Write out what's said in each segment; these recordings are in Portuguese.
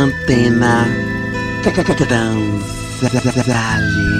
Antena Transale.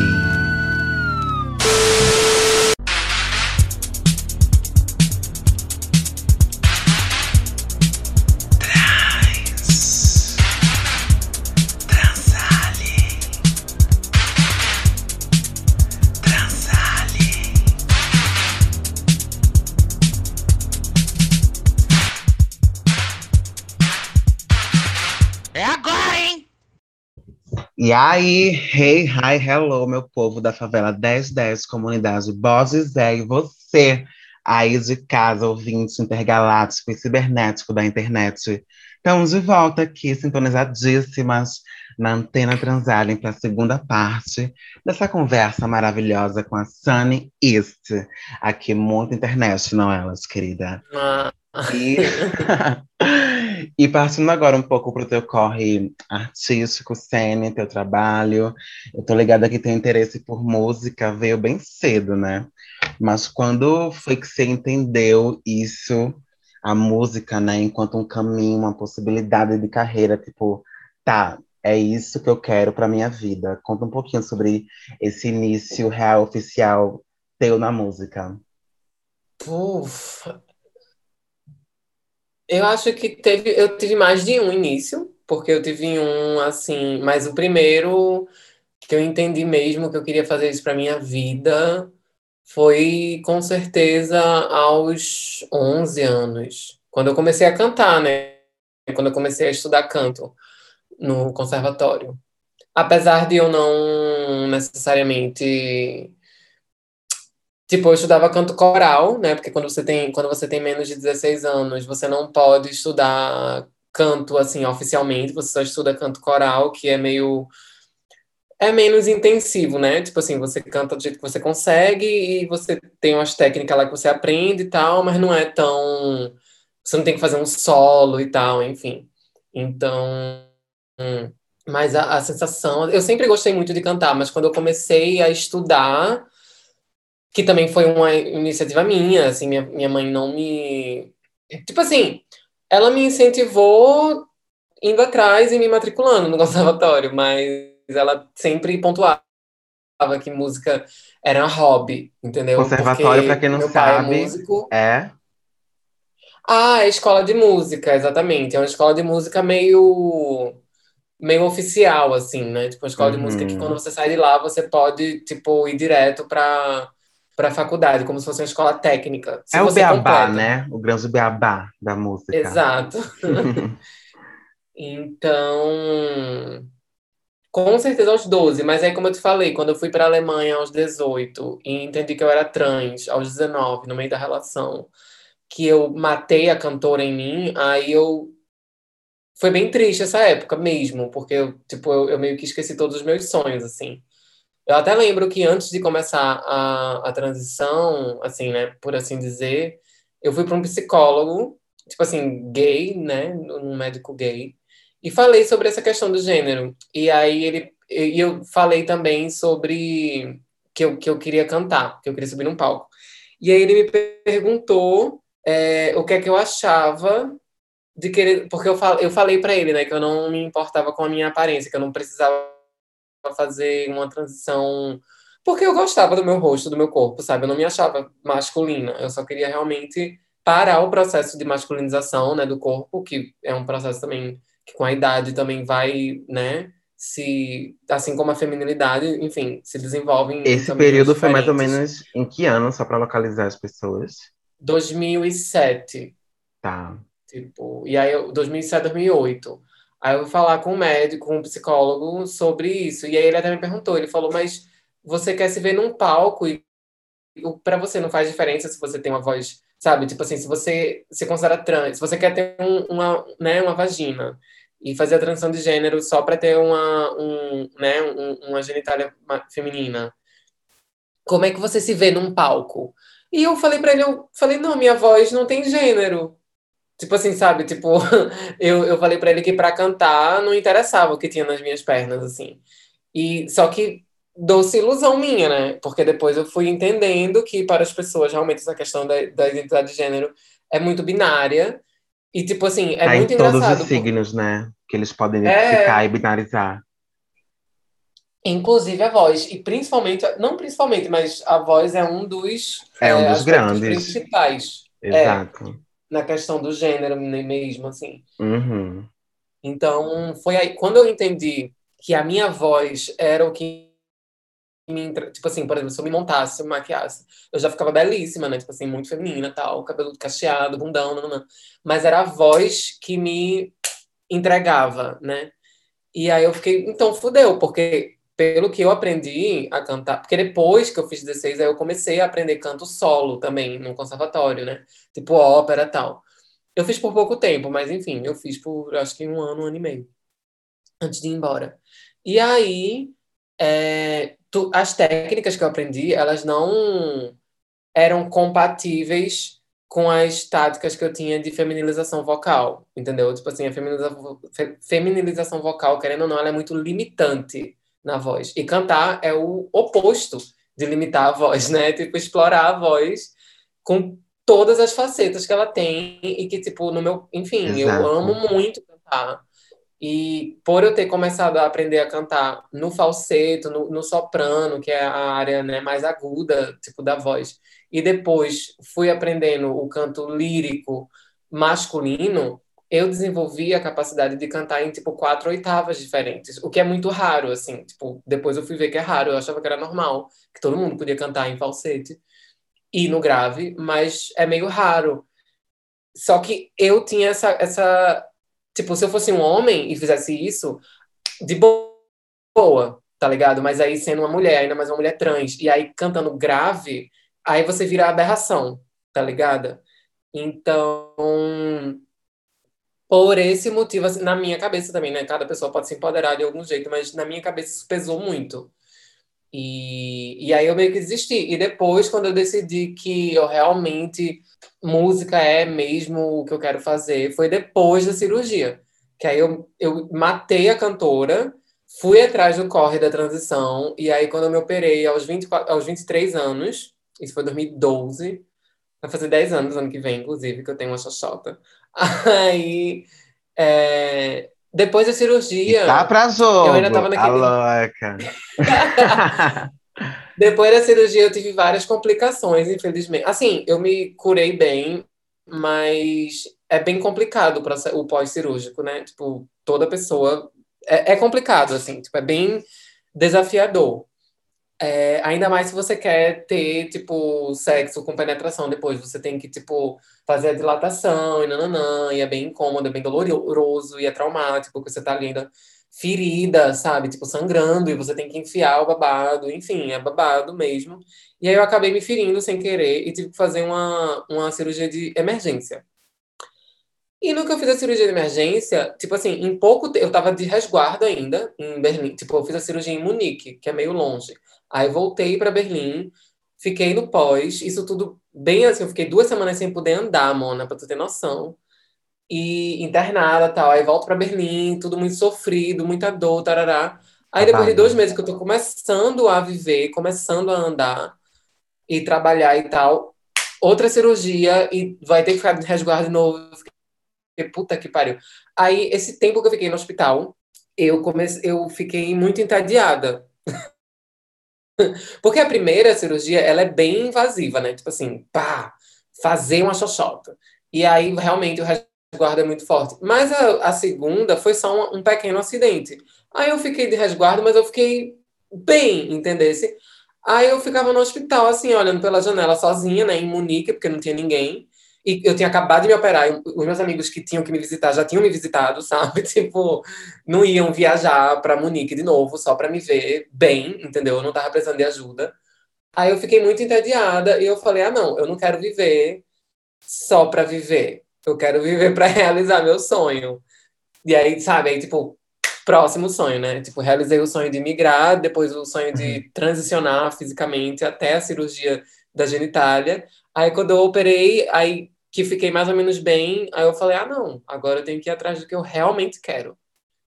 E aí, hey, hi, hello, meu povo da favela 1010, comunidade Bozes é e você aí de casa, ouvinte intergaláctico e cibernético da internet. Estamos de volta aqui, sintonizadíssimas na Antena Transalien para a segunda parte dessa conversa maravilhosa com a Sunny East. Aqui, muito internet, não elas, querida? Ah. E... e partindo agora um pouco para o teu corre artístico, cena, teu trabalho, eu tô ligada que tem interesse por música, veio bem cedo, né? Mas quando foi que você entendeu isso, a música, né, enquanto um caminho, uma possibilidade de carreira, tipo, tá, é isso que eu quero para minha vida. Conta um pouquinho sobre esse início real oficial teu na música. Ufa, eu acho que teve, eu tive mais de um início, porque eu tive um assim, mas o primeiro que eu entendi mesmo que eu queria fazer isso para minha vida foi com certeza aos 11 anos, quando eu comecei a cantar, né? Quando eu comecei a estudar canto no conservatório. Apesar de eu não necessariamente Tipo, eu estudava canto coral, né? Porque quando você tem, quando você tem menos de 16 anos, você não pode estudar canto assim oficialmente, você só estuda canto coral, que é meio é menos intensivo, né? Tipo assim, você canta do jeito que você consegue e você tem umas técnicas lá que você aprende e tal, mas não é tão você não tem que fazer um solo e tal, enfim. Então, hum, mas a, a sensação, eu sempre gostei muito de cantar, mas quando eu comecei a estudar, que também foi uma iniciativa minha, assim, minha, minha mãe não me... Tipo assim, ela me incentivou indo atrás e me matriculando no conservatório, mas ela sempre pontuava que música era hobby, entendeu? Conservatório, para quem não sabe, é, músico. é... Ah, é escola de música, exatamente. É uma escola de música meio meio oficial, assim, né? Tipo, uma escola uhum. de música que quando você sai de lá, você pode, tipo, ir direto para para a faculdade, como se fosse uma escola técnica. Se é o beabá, completa. né? O grande beabá da música. Exato. então, com certeza aos 12, mas aí como eu te falei, quando eu fui para a Alemanha aos 18 e entendi que eu era trans aos 19, no meio da relação, que eu matei a cantora em mim, aí eu foi bem triste essa época mesmo, porque eu, tipo, eu, eu meio que esqueci todos os meus sonhos, assim. Eu até lembro que antes de começar a, a transição, assim, né, por assim dizer, eu fui para um psicólogo, tipo assim, gay, né, um médico gay, e falei sobre essa questão do gênero. E aí ele, e eu falei também sobre que eu, que eu queria cantar, que eu queria subir num palco. E aí ele me perguntou é, o que é que eu achava de querer, porque eu, fal, eu falei para ele, né, que eu não me importava com a minha aparência, que eu não precisava fazer uma transição porque eu gostava do meu rosto, do meu corpo, sabe? Eu não me achava masculina, eu só queria realmente parar o processo de masculinização, né, do corpo, que é um processo também que com a idade também vai, né, se assim como a feminilidade, enfim, se desenvolvem Esse período foi mais ou menos em que ano, só para localizar as pessoas? 2007. Tá. Tipo, e aí 2007, 2008. Aí eu vou falar com um médico, com um psicólogo sobre isso. E aí ele até me perguntou, ele falou, mas você quer se ver num palco e para você não faz diferença se você tem uma voz, sabe? Tipo assim, se você se considera trans, se você quer ter um, uma, né, uma vagina e fazer a transição de gênero só para ter uma, um, né, um, uma genitália feminina, como é que você se vê num palco? E eu falei para ele, eu falei, não, minha voz não tem gênero. Tipo assim, sabe? Tipo, eu, eu falei para ele que para cantar não interessava o que tinha nas minhas pernas, assim. E só que doce ilusão minha, né? Porque depois eu fui entendendo que para as pessoas realmente essa questão da, da identidade de gênero é muito binária. E, tipo assim, é tá muito em todos engraçado. os signos, né? Que eles podem É. identificar e binarizar. Inclusive a voz. E principalmente, não principalmente, mas a voz é um dos, É um dos aspectos grandes. principais Exato. Na questão do gênero mesmo, assim. Uhum. Então, foi aí, quando eu entendi que a minha voz era o que me, tipo assim, por exemplo, se eu me montasse, se eu me maquiasse, eu já ficava belíssima, né? Tipo assim, muito feminina, tal, cabelo cacheado, bundão, nananã. Mas era a voz que me entregava, né? E aí eu fiquei, então fudeu, porque pelo que eu aprendi a cantar, porque depois que eu fiz 16, aí eu comecei a aprender canto solo também no conservatório, né? Tipo ópera tal. Eu fiz por pouco tempo, mas enfim, eu fiz por acho que um ano, um ano e meio, antes de ir embora. E aí, é, tu- as técnicas que eu aprendi, elas não eram compatíveis com as táticas que eu tinha de feminilização vocal, entendeu? Tipo assim, a feminiliza- fe- feminilização vocal, querendo ou não, ela é muito limitante na voz. E cantar é o oposto de limitar a voz, né? Tipo, explorar a voz com todas as facetas que ela tem e que, tipo, no meu... Enfim, eu Exato. amo muito cantar. E por eu ter começado a aprender a cantar no falseto, no, no soprano, que é a área né, mais aguda, tipo, da voz, e depois fui aprendendo o canto lírico masculino, eu desenvolvi a capacidade de cantar em, tipo, quatro oitavas diferentes, o que é muito raro, assim, tipo, depois eu fui ver que é raro, eu achava que era normal, que todo mundo podia cantar em falsete e no grave, mas é meio raro. Só que eu tinha essa, essa Tipo, se eu fosse um homem e fizesse isso, de boa, tá ligado? Mas aí sendo uma mulher, ainda mais uma mulher trans, e aí cantando grave, aí você vira aberração, tá ligado? Então, por esse motivo, assim, na minha cabeça também, né? Cada pessoa pode se empoderar de algum jeito, mas na minha cabeça isso pesou muito. E, e aí eu meio que desisti. E depois, quando eu decidi que eu realmente música é mesmo o que eu quero fazer, foi depois da cirurgia. Que aí eu, eu matei a cantora, fui atrás do corre da transição, e aí quando eu me operei aos, 24, aos 23 anos, isso foi 2012, vai fazer 10 anos ano que vem, inclusive, que eu tenho uma xoxota. Aí, é, depois da cirurgia... E tá pra jogo. Eu ainda tava a naquele- louca. Depois da cirurgia, eu tive várias complicações, infelizmente. Assim, eu me curei bem, mas é bem complicado para o pós-cirúrgico, né? Tipo, toda pessoa. É, é complicado, assim, tipo, é bem desafiador. É, ainda mais se você quer ter, tipo, sexo com penetração depois. Você tem que, tipo, fazer a dilatação e nananã, e é bem incômodo, é bem doloroso e é traumático, porque você tá ali ainda ferida, sabe? Tipo, sangrando, e você tem que enfiar o babado, enfim, é babado mesmo. E aí eu acabei me ferindo sem querer e tive que fazer uma, uma cirurgia de emergência. E no que eu fiz a cirurgia de emergência, tipo assim, em pouco tempo, eu tava de resguardo ainda, em Berlim. Tipo, eu fiz a cirurgia em Munique, que é meio longe. Aí voltei para Berlim, fiquei no pós, isso tudo bem assim, eu fiquei duas semanas sem poder andar, Mona, pra tu ter noção. E internada tal. Aí volto para Berlim, tudo muito sofrido, muita dor, tarará. Aí depois de Babado. dois meses que eu tô começando a viver, começando a andar e trabalhar e tal, outra cirurgia e vai ter que ficar de resguardo de novo. Puta que pariu. Aí, esse tempo que eu fiquei no hospital, eu, comecei, eu fiquei muito entediada. Porque a primeira cirurgia, ela é bem invasiva, né? Tipo assim, pá, fazer uma xoxota. E aí, realmente, o resguardo é muito forte. Mas a, a segunda foi só um, um pequeno acidente. Aí eu fiquei de resguardo, mas eu fiquei bem, entendesse? Aí eu ficava no hospital, assim, olhando pela janela sozinha, né, em Munique, porque não tinha ninguém. E eu tinha acabado de me operar, e os meus amigos que tinham que me visitar já tinham me visitado, sabe? Tipo, não iam viajar para Munique de novo só para me ver bem, entendeu? Eu não tava precisando de ajuda. Aí eu fiquei muito entediada e eu falei: "Ah, não, eu não quero viver só para viver. Eu quero viver para realizar meu sonho". E aí, sabe, aí tipo, próximo sonho, né? Tipo, realizei o sonho de migrar, depois o sonho de transicionar fisicamente até a cirurgia da genitália. Aí quando eu operei, aí que fiquei mais ou menos bem, aí eu falei: "Ah, não, agora eu tenho que ir atrás do que eu realmente quero".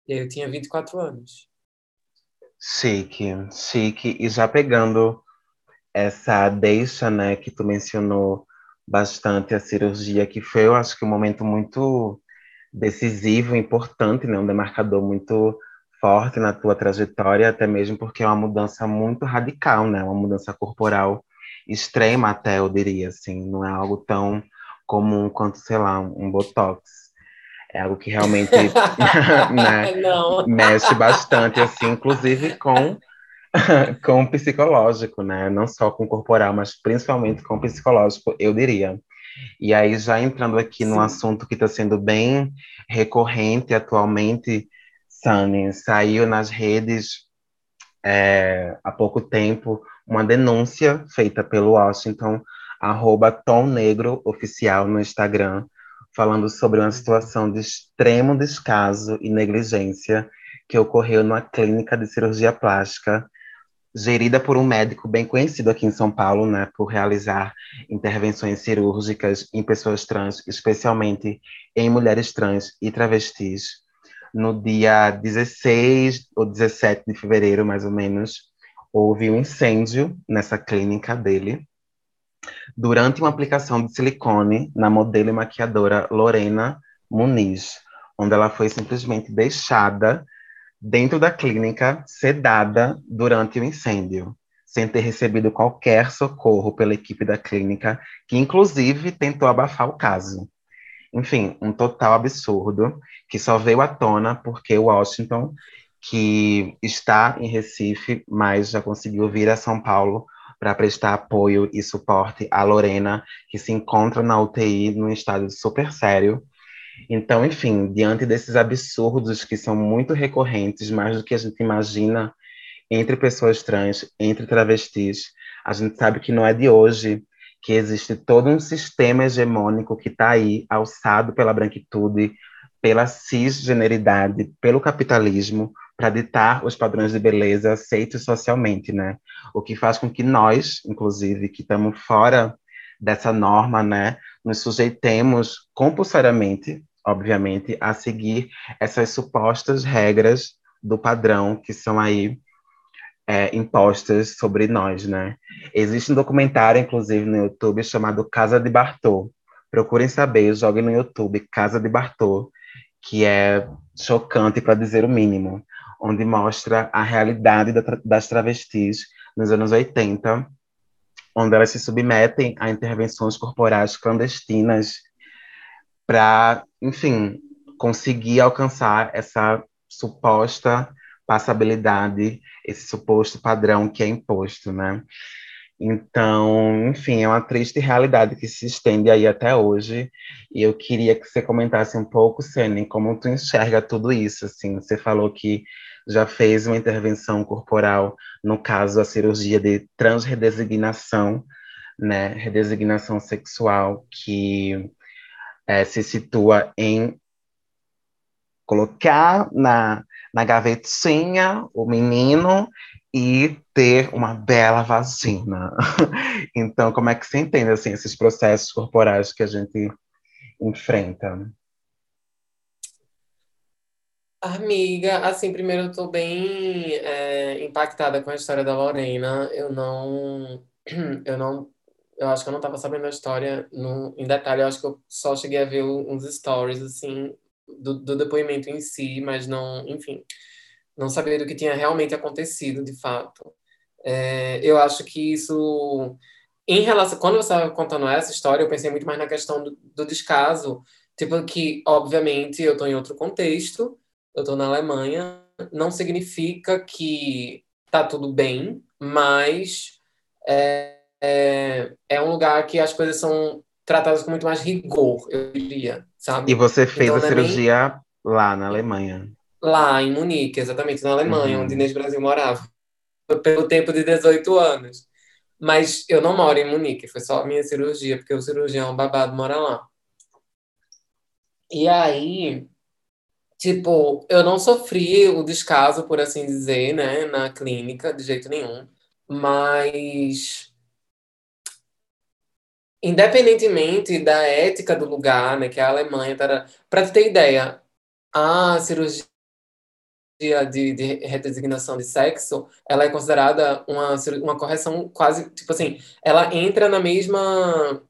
E aí eu tinha 24 anos. Chique, chique. E já pegando essa deixa, né, que tu mencionou bastante a cirurgia, que foi, eu acho que um momento muito decisivo, importante, né? um demarcador muito forte na tua trajetória, até mesmo porque é uma mudança muito radical, né? Uma mudança corporal extrema até, eu diria, assim, não é algo tão comum quanto, sei lá, um, botox. É algo que realmente né, mexe bastante, assim, inclusive com com o psicológico, né? Não só com o corporal, mas principalmente com o psicológico, eu diria. E aí, já entrando aqui Sim. num assunto que está sendo bem recorrente atualmente, Sunny, saiu nas redes é, há pouco tempo uma denúncia feita pelo Washington, arroba Tom Negro Oficial no Instagram, falando sobre uma situação de extremo descaso e negligência que ocorreu numa clínica de cirurgia plástica gerida por um médico bem conhecido aqui em São Paulo, né, por realizar intervenções cirúrgicas em pessoas trans, especialmente em mulheres trans e travestis. No dia 16 ou 17 de fevereiro, mais ou menos, houve um incêndio nessa clínica dele, durante uma aplicação de silicone na modelo e maquiadora Lorena Muniz, onde ela foi simplesmente deixada dentro da clínica, sedada durante o incêndio, sem ter recebido qualquer socorro pela equipe da clínica, que inclusive tentou abafar o caso. Enfim, um total absurdo que só veio à tona porque Washington, que está em Recife, mas já conseguiu vir a São Paulo para prestar apoio e suporte à Lorena, que se encontra na UTI num estado super sério. Então, enfim, diante desses absurdos que são muito recorrentes, mais do que a gente imagina, entre pessoas trans, entre travestis, a gente sabe que não é de hoje que existe todo um sistema hegemônico que está aí, alçado pela branquitude, pela cisgeneridade, pelo capitalismo, para ditar os padrões de beleza aceitos socialmente, né? O que faz com que nós, inclusive, que estamos fora dessa norma, né, nos sujeitemos compulsoriamente, obviamente, a seguir essas supostas regras do padrão que são aí é, impostas sobre nós, né? Existe um documentário, inclusive, no YouTube chamado Casa de Bartô. Procurem saber, joguem no YouTube Casa de Bartô, que é chocante para dizer o mínimo, onde mostra a realidade das travestis nos anos 80 onde elas se submetem a intervenções corporais clandestinas para, enfim, conseguir alcançar essa suposta passabilidade, esse suposto padrão que é imposto, né? Então, enfim, é uma triste realidade que se estende aí até hoje. E eu queria que você comentasse um pouco, Sene, como tu enxerga tudo isso, assim. Você falou que já fez uma intervenção corporal, no caso, a cirurgia de transredesignação, né, redesignação sexual, que é, se situa em colocar na, na gavetinha o menino e ter uma bela vagina. então, como é que você entende assim, esses processos corporais que a gente enfrenta? Amiga, assim, primeiro eu tô bem é, impactada com a história da Lorena. Eu não, eu não, eu acho que eu não tava sabendo a história no, em detalhe. Eu acho que eu só cheguei a ver uns stories, assim, do, do depoimento em si, mas não, enfim, não sabia do que tinha realmente acontecido, de fato. É, eu acho que isso, em relação, quando você estava contando essa história, eu pensei muito mais na questão do, do descaso, tipo que, obviamente, eu tô em outro contexto eu estou na Alemanha, não significa que tá tudo bem, mas é, é, é, um lugar que as coisas são tratadas com muito mais rigor, eu diria, sabe? E você fez então, a cirurgia nem... lá na Alemanha? Lá, em Munique, exatamente, na Alemanha, uhum. onde Inês Brasil morava, pelo tempo de 18 anos. Mas eu não moro em Munique, foi só a minha cirurgia, porque o cirurgião babado mora lá. E aí, Tipo, eu não sofri o descaso, por assim dizer, né, na clínica, de jeito nenhum. Mas, independentemente da ética do lugar, né, que é a Alemanha, para ter ideia, a cirurgia de, de redesignação de sexo, ela é considerada uma, uma correção quase, tipo assim, ela entra na mesma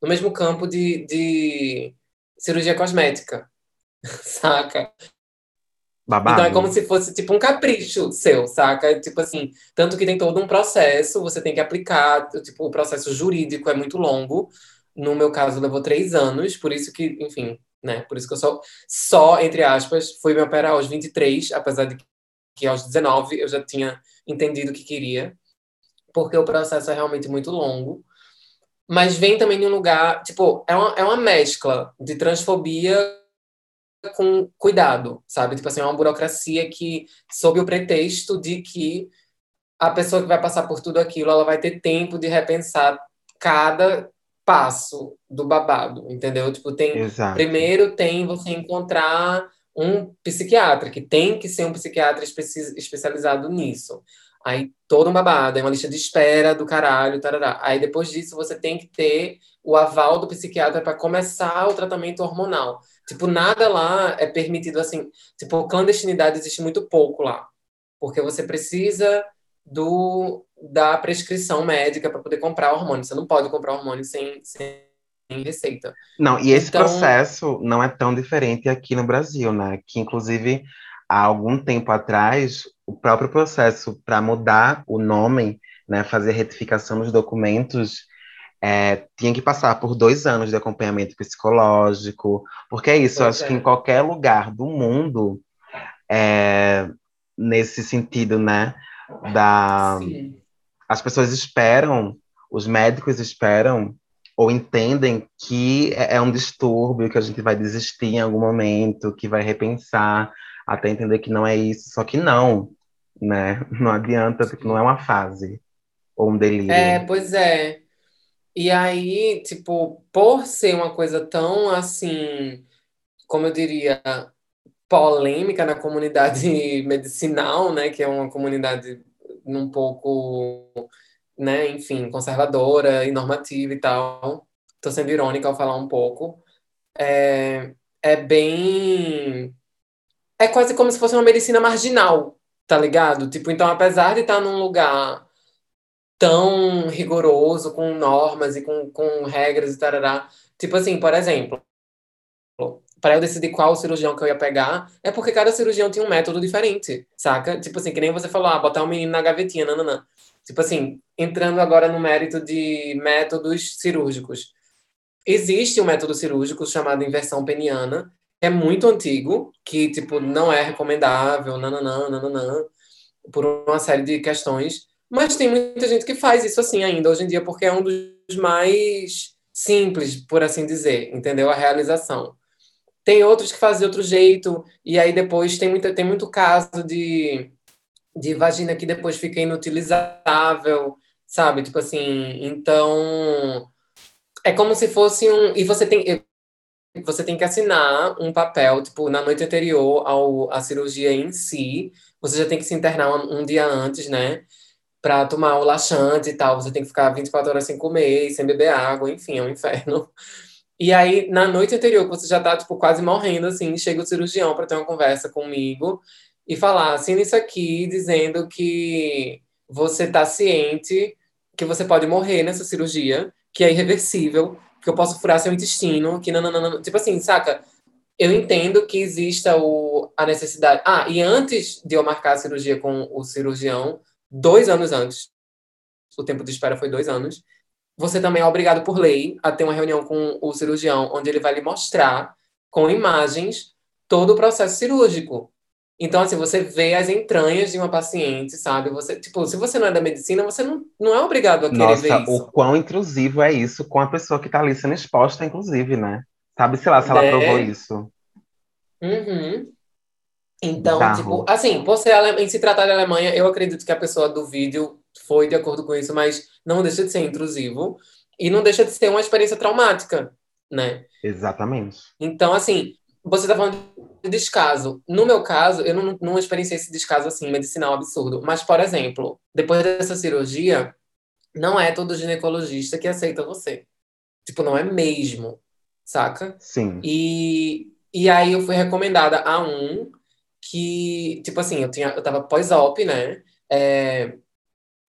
no mesmo campo de, de cirurgia cosmética, saca? Babado. Então é como se fosse tipo um capricho seu, saca? Tipo assim, tanto que tem todo um processo, você tem que aplicar, tipo, o processo jurídico é muito longo. No meu caso, levou três anos, por isso que, enfim, né? Por isso que eu só, só entre aspas, fui me operar aos 23, apesar de que aos 19 eu já tinha entendido o que queria, porque o processo é realmente muito longo. Mas vem também de um lugar, tipo, é uma, é uma mescla de transfobia com cuidado, sabe? Tipo assim, é uma burocracia que, sob o pretexto de que a pessoa que vai passar por tudo aquilo, ela vai ter tempo de repensar cada passo do babado, entendeu? Tipo, tem Exato. primeiro tem você encontrar um psiquiatra, que tem que ser um psiquiatra espe- especializado nisso. Aí todo um babado, é uma lista de espera do caralho, tarará. Aí depois disso você tem que ter o aval do psiquiatra para começar o tratamento hormonal. Tipo, nada lá é permitido assim. Tipo, clandestinidade existe muito pouco lá. Porque você precisa do da prescrição médica para poder comprar hormônio. Você não pode comprar hormônio sem, sem receita. Não, e esse Então- processo não é tão diferente aqui no Brasil, né? Que, inclusive, há algum tempo atrás, o próprio processo para mudar o nome, né, fazer retificação nos documentos, é, tinha que passar por dois anos de acompanhamento psicológico, porque é isso, eu acho é. que em qualquer lugar do mundo, é, nesse sentido, né, da, Sim. as pessoas esperam, os médicos esperam ou entendem que é é um distúrbio, que a gente vai desistir em algum momento, que vai repensar, até entender que não é isso, só que não, né? Não adianta, porque não é uma fase ou um delírio. É, pois é. E aí, tipo, por ser uma coisa tão assim, como eu diria, polêmica na comunidade medicinal, né, que é uma comunidade um pouco, né, enfim, conservadora e normativa e tal. Tô sendo irônica ao falar um pouco. É, é bem. É quase como se fosse uma medicina marginal, tá ligado? Tipo, então, apesar de estar num lugar tão rigoroso, com normas e com, com regras e tarará. Tipo assim, por exemplo, para eu decidir qual cirurgião que eu ia pegar, é porque cada cirurgião tinha um método diferente, saca? Tipo assim, que nem você falou, ah, botar um menino na gavetinha, nananã. Tipo assim, entrando agora no mérito de métodos cirúrgicos. Existe um método cirúrgico chamado inversão peniana, que é muito antigo, que, tipo, não é recomendável, nananã, nananã, por uma série de questões. Mas tem muita gente que faz isso assim ainda hoje em dia, porque é um dos mais simples, por assim dizer, entendeu? A realização. Tem outros que fazem de outro jeito, e aí depois tem, muita, tem muito caso de, de vagina que depois fica inutilizável, sabe? Tipo assim, então. É como se fosse um. E você tem. Você tem que assinar um papel, tipo, na noite anterior ao, à cirurgia em si. Você já tem que se internar um, um dia antes, né? Pra tomar o laxante e tal. Você tem que ficar 24 horas sem comer, sem beber água, enfim, é um inferno. E aí, na noite anterior, que você já tá, tipo, quase morrendo, assim, chega o cirurgião para ter uma conversa comigo e falar, assina isso aqui, dizendo que você tá ciente que você pode morrer nessa cirurgia, que é irreversível, que eu posso furar seu intestino, que não. Tipo assim, saca? Eu entendo que exista o, a necessidade. Ah, e antes de eu marcar a cirurgia com o cirurgião, dois anos antes, o tempo de espera foi dois anos, você também é obrigado por lei a ter uma reunião com o cirurgião, onde ele vai lhe mostrar, com imagens, todo o processo cirúrgico. Então, assim, você vê as entranhas de uma paciente, sabe? Você, tipo, se você não é da medicina, você não, não é obrigado a querer ver Nossa, isso. o quão intrusivo é isso com a pessoa que tá ali sendo exposta, inclusive, né? Sabe, sei lá, se ela Né? provou isso. Uhum. Então, Bizarro. tipo, assim, por ser ale- em se tratar de Alemanha, eu acredito que a pessoa do vídeo foi de acordo com isso, mas não deixa de ser intrusivo e não deixa de ser uma experiência traumática, né? Exatamente. Então, assim, você tá falando de descaso. No meu caso, eu não, não experienciei esse descaso assim, medicinal absurdo. Mas, por exemplo, depois dessa cirurgia, não é todo ginecologista que aceita você. Tipo, não é mesmo, saca? Sim. E, e aí eu fui recomendada a um que, tipo assim, eu, tinha, eu tava pós-op, né? É,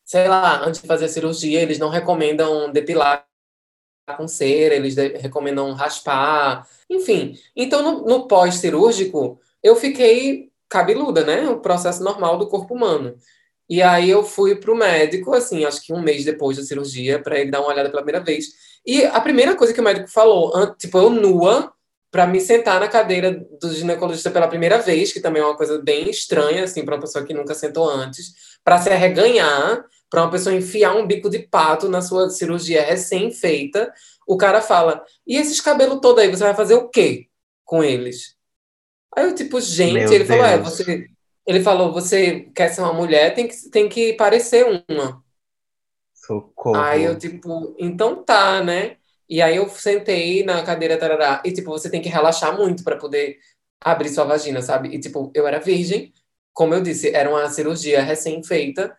sei lá, antes de fazer a cirurgia, eles não recomendam depilar com cera, eles recomendam raspar, enfim. Então, no, no pós-cirúrgico, eu fiquei cabeluda, né? O processo normal do corpo humano. E aí eu fui pro médico, assim, acho que um mês depois da cirurgia, para ele dar uma olhada pela primeira vez. E a primeira coisa que o médico falou, tipo, eu nua, para me sentar na cadeira do ginecologista pela primeira vez, que também é uma coisa bem estranha, assim, para uma pessoa que nunca sentou antes, para se arreganhar, para uma pessoa enfiar um bico de pato na sua cirurgia recém-feita, o cara fala: e esses cabelos todos aí, você vai fazer o quê com eles? Aí eu, tipo, gente, Meu ele Deus. falou: é, você. Ele falou: você quer ser uma mulher, tem que, tem que parecer uma. Socorro. Aí eu, tipo, então tá, né? E aí eu sentei na cadeira tarará, e tipo, você tem que relaxar muito para poder abrir sua vagina, sabe? E tipo, eu era virgem, como eu disse, era uma cirurgia recém-feita,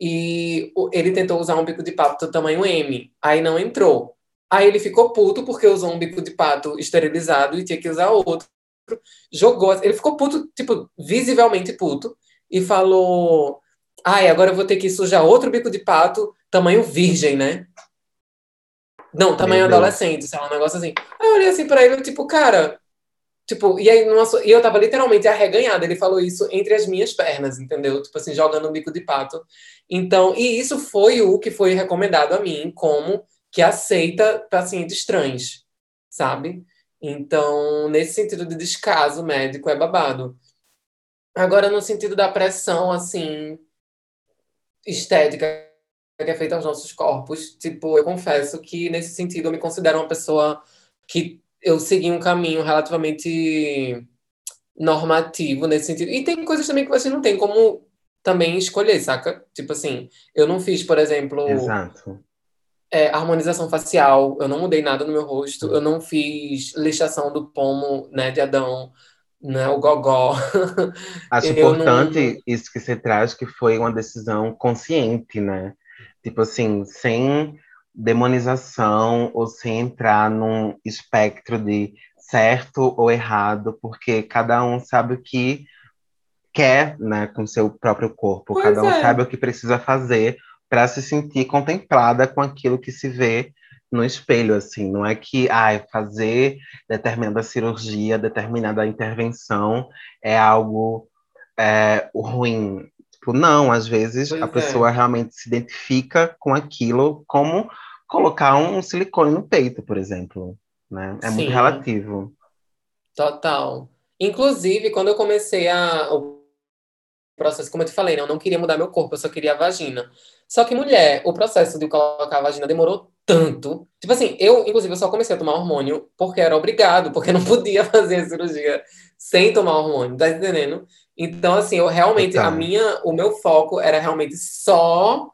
e ele tentou usar um bico de pato do tamanho M, aí não entrou. Aí ele ficou puto porque usou um bico de pato esterilizado e tinha que usar outro. Jogou, ele ficou puto, tipo, visivelmente puto, e falou: Ai, agora eu vou ter que sujar outro bico de pato, tamanho virgem, né? Não, tamanho adolescente, sei lá, um negócio assim. Aí eu olhei assim pra ele, tipo, cara. Tipo, e aí numa, e eu tava literalmente arreganhada. Ele falou isso entre as minhas pernas, entendeu? Tipo assim, jogando um bico de pato. Então, e isso foi o que foi recomendado a mim como que aceita pacientes trans, sabe? Então, nesse sentido de descaso médico é babado. Agora, no sentido da pressão, assim, estética que é feita aos nossos corpos, tipo, eu confesso que nesse sentido eu me considero uma pessoa que eu segui um caminho relativamente normativo nesse sentido. E tem coisas também que você não tem como também escolher, saca? Tipo assim, eu não fiz, por exemplo, Exato. É, harmonização facial, eu não mudei nada no meu rosto, eu não fiz lixação do pomo, né, de Adão, né, o gogó. Acho eu importante não... isso que você traz, que foi uma decisão consciente, né? Tipo assim, sem demonização ou sem entrar num espectro de certo ou errado, porque cada um sabe o que quer, né, com seu próprio corpo, pois cada um é. sabe o que precisa fazer para se sentir contemplada com aquilo que se vê no espelho, assim, não é que ah, fazer determinada cirurgia, determinada intervenção é algo é, ruim, Tipo, não, às vezes pois a é. pessoa realmente se identifica com aquilo, como colocar um silicone no peito, por exemplo. Né? É Sim. muito relativo. Total. Inclusive, quando eu comecei a, o processo, como eu te falei, né, eu não queria mudar meu corpo, eu só queria a vagina. Só que, mulher, o processo de colocar a vagina demorou tanto. Tipo assim, eu, inclusive, eu só comecei a tomar hormônio porque era obrigado, porque não podia fazer a cirurgia sem tomar hormônio, tá entendendo? Então, assim, eu realmente, a minha, o meu foco era realmente só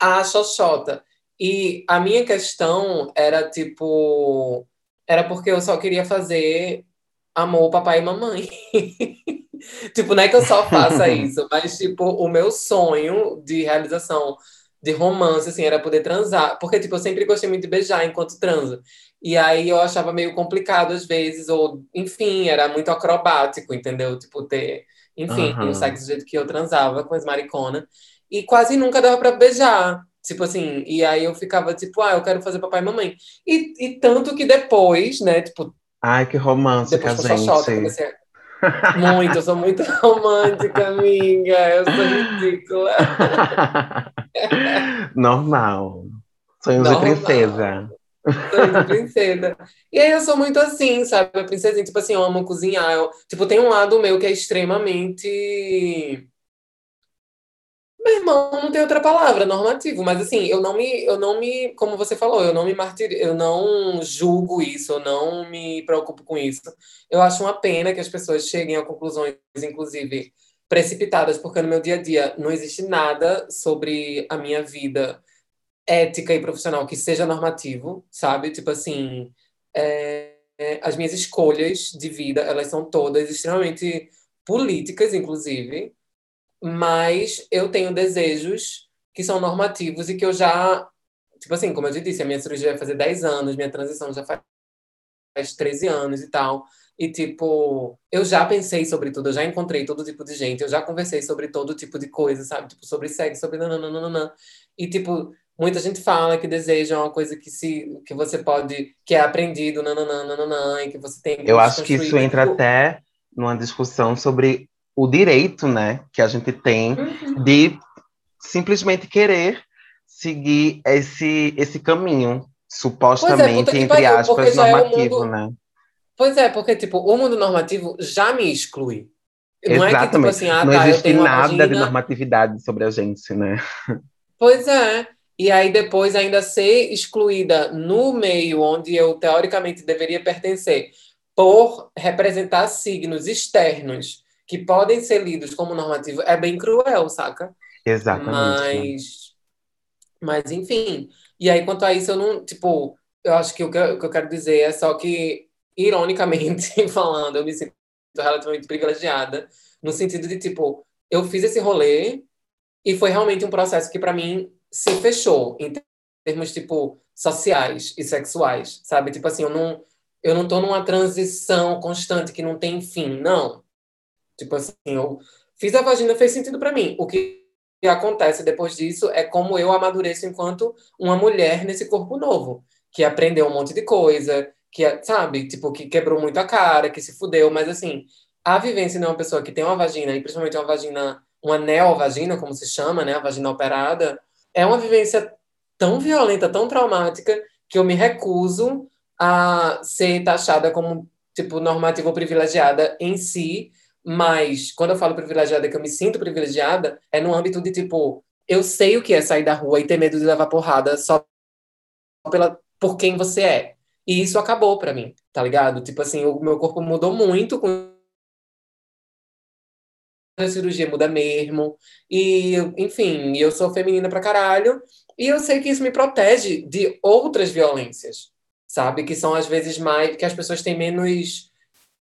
a xoxota. E a minha questão era, tipo, era porque eu só queria fazer amor, papai e mamãe. tipo, não é que eu só faça isso, mas, tipo, o meu sonho de realização de romance, assim, era poder transar. Porque, tipo, eu sempre gostei muito de beijar enquanto transo. E aí eu achava meio complicado às vezes, ou, enfim, era muito acrobático, entendeu? Tipo, ter enfim, uhum. o sexo do jeito que eu transava com as mariconas. E quase nunca dava pra beijar. Tipo assim, e aí eu ficava tipo, ah, eu quero fazer papai e mamãe. E, e tanto que depois, né, tipo. Ai, que romântica, depois gente. Xoxota, comecei Muito, eu sou muito romântica, amiga. Eu sou ridícula. Normal. Sonhos Normal. de princesa. Princesa. E aí eu sou muito assim, sabe? A princesinha, tipo assim, eu amo cozinhar. Eu, tipo, tem um lado meu que é extremamente. Meu irmão, não tem outra palavra, normativo, mas assim, eu não me, eu não me, como você falou, eu não me martir, eu não julgo isso, eu não me preocupo com isso. Eu acho uma pena que as pessoas cheguem a conclusões, inclusive, precipitadas, porque no meu dia a dia não existe nada sobre a minha vida ética e profissional que seja normativo, sabe? Tipo assim, é, é, as minhas escolhas de vida, elas são todas extremamente políticas, inclusive, mas eu tenho desejos que são normativos e que eu já, tipo assim, como eu já disse, a minha cirurgia vai fazer 10 anos, minha transição já faz 13 anos e tal. E, tipo, eu já pensei sobre tudo, eu já encontrei todo tipo de gente, eu já conversei sobre todo tipo de coisa, sabe? Tipo, sobre sexo, sobre nananana. E, tipo, muita gente fala que deseja uma coisa que se que você pode que é aprendido nananã, nananã, e que você tem que Eu acho que isso entra tipo, até numa discussão sobre o direito, né, que a gente tem uhum. de simplesmente querer seguir esse esse caminho supostamente porque, entre tipo, aspas porque já é normativo, mundo- né? Pois é, porque tipo, o mundo normativo já me exclui. Não é que tipo Exatamente. assim, ah, Não tá, eu existe nada de vagina, normatividade sobre a gente, né? Pois é. E aí depois ainda ser excluída no meio onde eu teoricamente deveria pertencer por representar signos externos que podem ser lidos como normativo é bem cruel, saca? Exatamente. né? Mas, mas enfim. E aí quanto a isso eu não, tipo, eu acho que o que eu, o que eu quero dizer é só que ironicamente falando, eu me sinto relativamente privilegiada no sentido de tipo, eu fiz esse rolê e foi realmente um processo que para mim se fechou em termos tipo sociais e sexuais, sabe? Tipo assim, eu não eu não tô numa transição constante que não tem fim, não. Tipo assim, eu fiz a vagina fez sentido para mim. O que acontece depois disso é como eu amadureço enquanto uma mulher nesse corpo novo, que aprendeu um monte de coisa, que sabe, tipo que quebrou muito a cara, que se fudeu, mas assim, a vivência de uma pessoa que tem uma vagina e principalmente uma vagina uma neovagina, como se chama, né, a vagina operada, é uma vivência tão violenta, tão traumática, que eu me recuso a ser taxada como, tipo, normativa ou privilegiada em si, mas quando eu falo privilegiada, que eu me sinto privilegiada, é no âmbito de, tipo, eu sei o que é sair da rua e ter medo de levar porrada só pela, por quem você é. E isso acabou pra mim, tá ligado? Tipo assim, o meu corpo mudou muito com a cirurgia muda mesmo. E, enfim, eu sou feminina pra caralho. E eu sei que isso me protege de outras violências, sabe? Que são às vezes mais. que as pessoas têm menos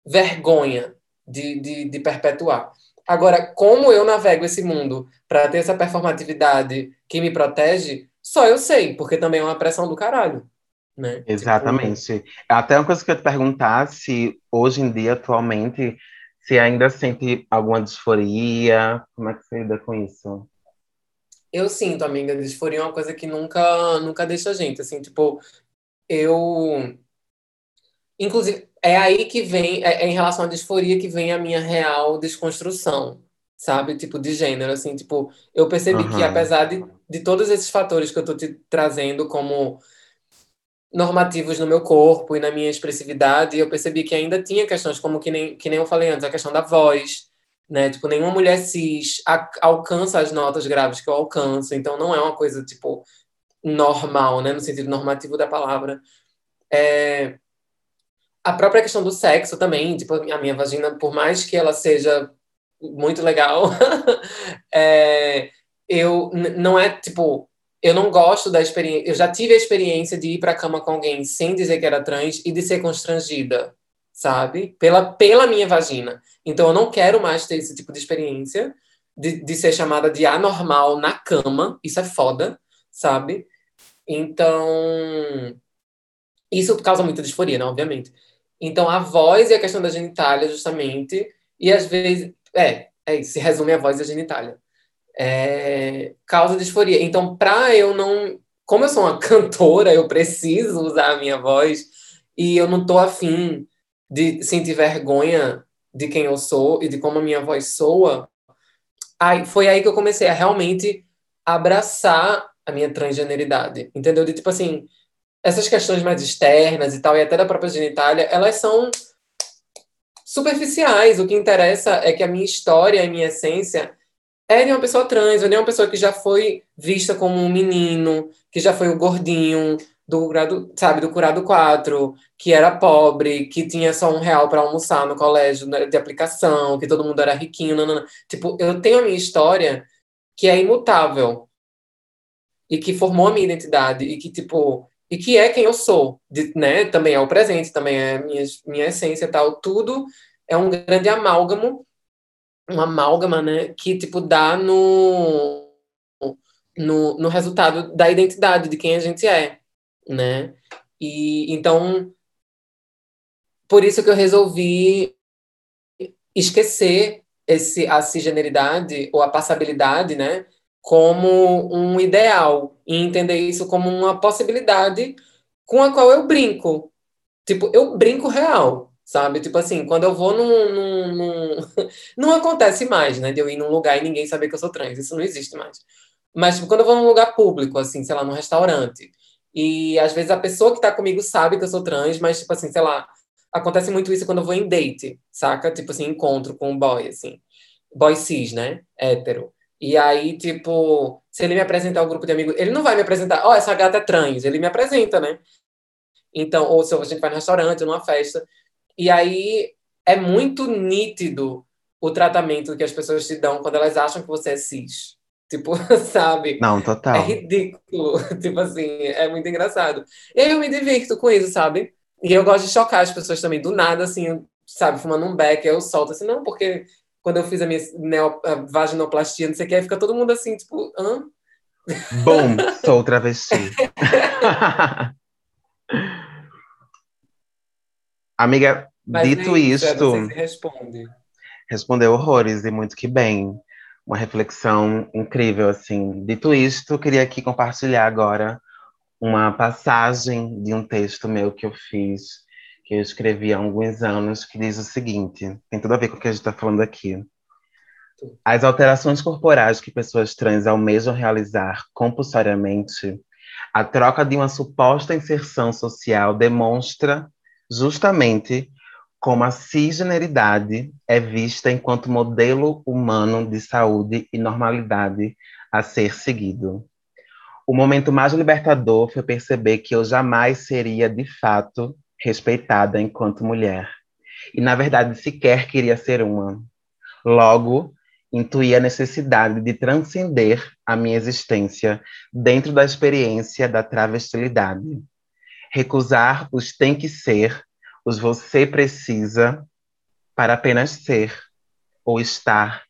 vergonha de, de, de perpetuar. Agora, como eu navego esse mundo para ter essa performatividade que me protege, só eu sei, porque também é uma pressão do caralho. Né? Tipo, Exatamente. Até uma coisa que eu te perguntar, se hoje em dia, atualmente, se ainda sente alguma disforia, como é que você lida com isso? Eu sinto, amiga, disforia é uma coisa que nunca, nunca deixa a gente, assim, tipo, eu... Inclusive, é aí que vem, é, é em relação à disforia que vem a minha real desconstrução, sabe? Tipo, de gênero, assim, tipo, eu percebi que Aham. apesar de, de todos esses fatores que eu tô te trazendo como normativos no meu corpo e na minha expressividade, eu percebi que ainda tinha questões como que nem, que nem eu falei antes, a questão da voz, né? Tipo, nenhuma mulher cis alcança as notas graves que eu alcanço, então não é uma coisa, tipo, normal, né? No sentido normativo da palavra. É... A própria questão do sexo também, tipo, a minha vagina, por mais que ela seja muito legal, é... eu não é, tipo, eu não gosto da experiência. Eu já tive a experiência de ir pra cama com alguém sem dizer que era trans e de ser constrangida, sabe? Pela, pela minha vagina. Então eu não quero mais ter esse tipo de experiência de, de ser chamada de anormal na cama. Isso é foda, sabe? Então. Isso causa muita disforia, né? Obviamente. Então a voz e a questão da genitália, justamente. E às vezes. É, é isso. Se resume a voz e a genitália é, causa disforia. Então, para eu não. Como eu sou uma cantora, eu preciso usar a minha voz e eu não tô afim de sentir vergonha de quem eu sou e de como a minha voz soa. Aí, foi aí que eu comecei a realmente abraçar a minha transgeneridade, entendeu? De tipo assim, essas questões mais externas e tal, e até da própria genitália, elas são superficiais. O que interessa é que a minha história, a minha essência é de uma pessoa trans, ou de uma pessoa que já foi vista como um menino, que já foi o gordinho do curado, sabe, do curado 4, que era pobre, que tinha só um real para almoçar no colégio né, de aplicação, que todo mundo era riquinho, nanana. Tipo, eu tenho a minha história que é imutável e que formou a minha identidade e que tipo e que é quem eu sou, de, né? Também é o presente, também é minha minha essência, tal. Tudo é um grande amálgamo uma amálgama, né, que tipo dá no, no, no resultado da identidade de quem a gente é, né? E então por isso que eu resolvi esquecer esse a cisgeneridade ou a passabilidade, né, como um ideal e entender isso como uma possibilidade com a qual eu brinco. Tipo, eu brinco real, sabe? Tipo assim, quando eu vou num, num, num... não acontece mais, né? De eu ir num lugar e ninguém saber que eu sou trans. Isso não existe mais. Mas, tipo, quando eu vou num lugar público, assim, sei lá, num restaurante, e às vezes a pessoa que tá comigo sabe que eu sou trans, mas, tipo assim, sei lá, acontece muito isso quando eu vou em date, saca? Tipo assim, encontro com um boy, assim. Boy cis, né? Hétero. E aí, tipo, se ele me apresentar o um grupo de amigos, ele não vai me apresentar, ó, oh, essa gata é trans, ele me apresenta, né? Então, ou se a gente vai no restaurante, numa festa. E aí é muito nítido o tratamento que as pessoas te dão quando elas acham que você é cis. Tipo, sabe? Não, total. É ridículo. tipo assim, é muito engraçado. E aí eu me divirto com isso, sabe? E eu gosto de chocar as pessoas também. Do nada, assim, sabe, fumando um beck, eu solto assim, não, porque quando eu fiz a minha neo, a vaginoplastia, não sei o que, fica todo mundo assim, tipo, hã? Bom, sou travesti. Amiga, Mas dito isso, isto. responde. Respondeu horrores e muito que bem uma reflexão incrível, assim. Dito isto, queria aqui compartilhar agora uma passagem de um texto meu que eu fiz, que eu escrevi há alguns anos, que diz o seguinte: tem tudo a ver com o que a gente está falando aqui. As alterações corporais que pessoas trans almejam realizar compulsoriamente, a troca de uma suposta inserção social demonstra justamente como a cisgeneridade é vista enquanto modelo humano de saúde e normalidade a ser seguido. O momento mais libertador foi perceber que eu jamais seria, de fato, respeitada enquanto mulher. E, na verdade, sequer queria ser uma. Logo, intuí a necessidade de transcender a minha existência dentro da experiência da travestilidade. Recusar os tem que ser os você precisa para apenas ser ou estar,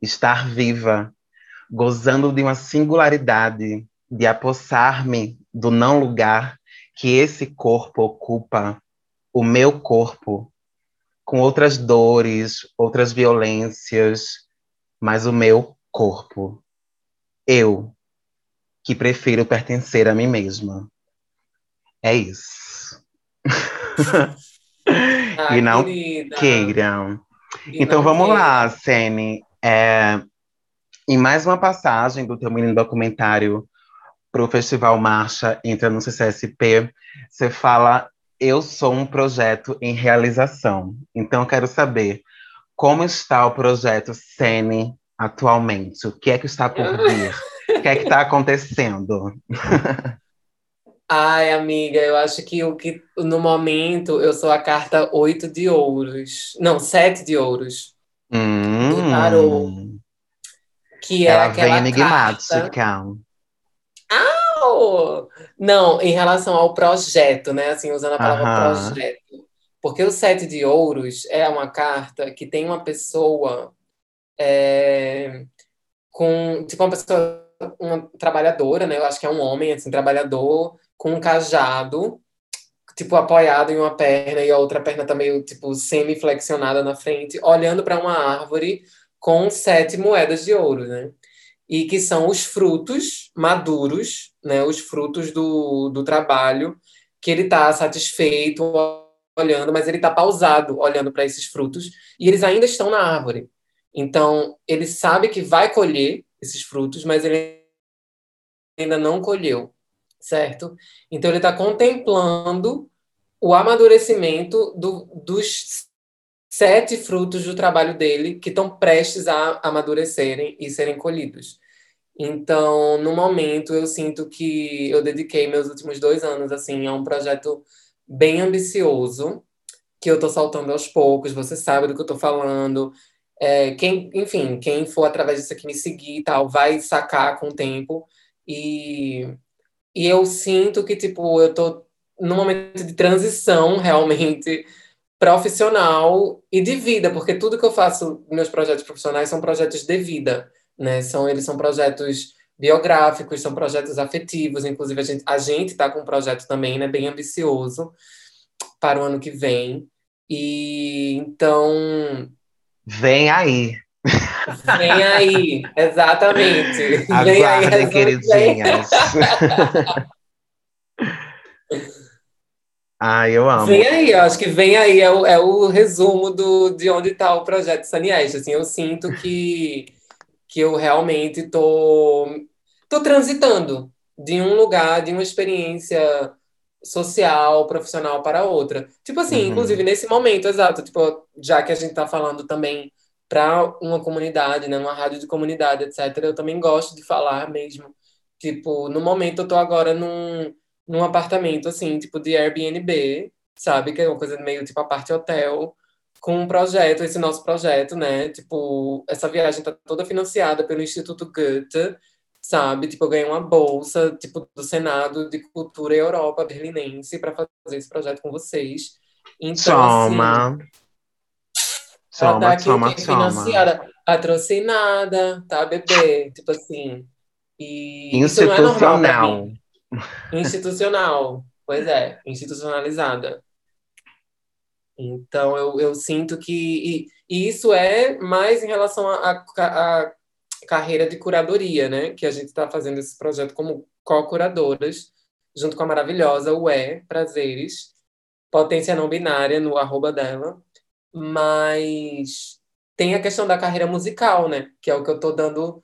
estar viva, gozando de uma singularidade, de apossar-me do não lugar que esse corpo ocupa, o meu corpo, com outras dores, outras violências, mas o meu corpo. Eu, que prefiro pertencer a mim mesma. É isso. ah, e não querida. queiram. E então não vamos lá, Sene. É, em mais uma passagem do teu menino documentário para o Festival Marcha Entra no CCSP, você fala eu sou um projeto em realização. Então eu quero saber como está o projeto Sene atualmente? O que é que está por vir? o que é que está acontecendo? Ai, amiga, eu acho que o que no momento eu sou a carta oito de ouros. Não, sete de ouros. Hum, do tarô. Que é ela aquela vem. Carta... Ah! Não, em relação ao projeto, né? Assim, usando a palavra Aham. projeto. Porque o sete de ouros é uma carta que tem uma pessoa é, com, tipo, uma pessoa, uma trabalhadora, né? Eu acho que é um homem, assim, trabalhador, com um cajado, tipo, apoiado em uma perna e a outra perna tá meio, tipo, semi-flexionada na frente, olhando para uma árvore com sete moedas de ouro, né? E que são os frutos maduros, né? Os frutos do, do trabalho que ele tá satisfeito olhando, mas ele tá pausado olhando para esses frutos e eles ainda estão na árvore. Então, ele sabe que vai colher esses frutos, mas ele ainda não colheu certo? Então ele está contemplando o amadurecimento do, dos sete frutos do trabalho dele que estão prestes a amadurecerem e serem colhidos. Então, no momento, eu sinto que eu dediquei meus últimos dois anos assim a um projeto bem ambicioso que eu estou saltando aos poucos. Você sabe do que eu estou falando. É, quem, enfim, quem for através disso aqui me seguir e tal, vai sacar com o tempo. E e eu sinto que, tipo, eu tô num momento de transição realmente profissional e de vida, porque tudo que eu faço, meus projetos profissionais são projetos de vida, né? São, eles são projetos biográficos, são projetos afetivos, inclusive a gente a gente está com um projeto também, né, bem ambicioso para o ano que vem. E então Vem aí. Vem aí, exatamente. Vem aí, Aguardem, resumo- queridinhas. Ai, eu amo. Vem aí, eu acho que vem aí é o, é o resumo do, de onde está o projeto Sanieste. Assim, eu sinto que, que eu realmente tô, tô transitando de um lugar, de uma experiência social, profissional para outra. Tipo assim, Uhum. inclusive nesse momento, exato, tipo, já que a gente está falando também para uma comunidade, né, uma rádio de comunidade, etc., eu também gosto de falar mesmo. Tipo, no momento eu tô agora num, num apartamento, assim, tipo de Airbnb, sabe? Que é uma coisa meio tipo a parte hotel, com um projeto, esse nosso projeto, né? Tipo, essa viagem tá toda financiada pelo Instituto Goethe, sabe? Tipo, eu ganhei uma bolsa, tipo, do Senado de Cultura Europa Berlinense para fazer esse projeto com vocês. Então, assim, Toma. ela Toma, tá aqui financiada, patrocinada, tá, bebê? Tipo assim. E é Institucional. mim. Institucional. Pois é, institucionalizada. Então, eu, eu sinto que. E, e isso é mais em relação à carreira de curadoria, né? Que a gente está fazendo esse projeto como co-curadoras, junto com a maravilhosa Ué Prazeres, potência não binária no arroba dela. Mas tem a questão da carreira musical, né? Que é o que eu estou dando.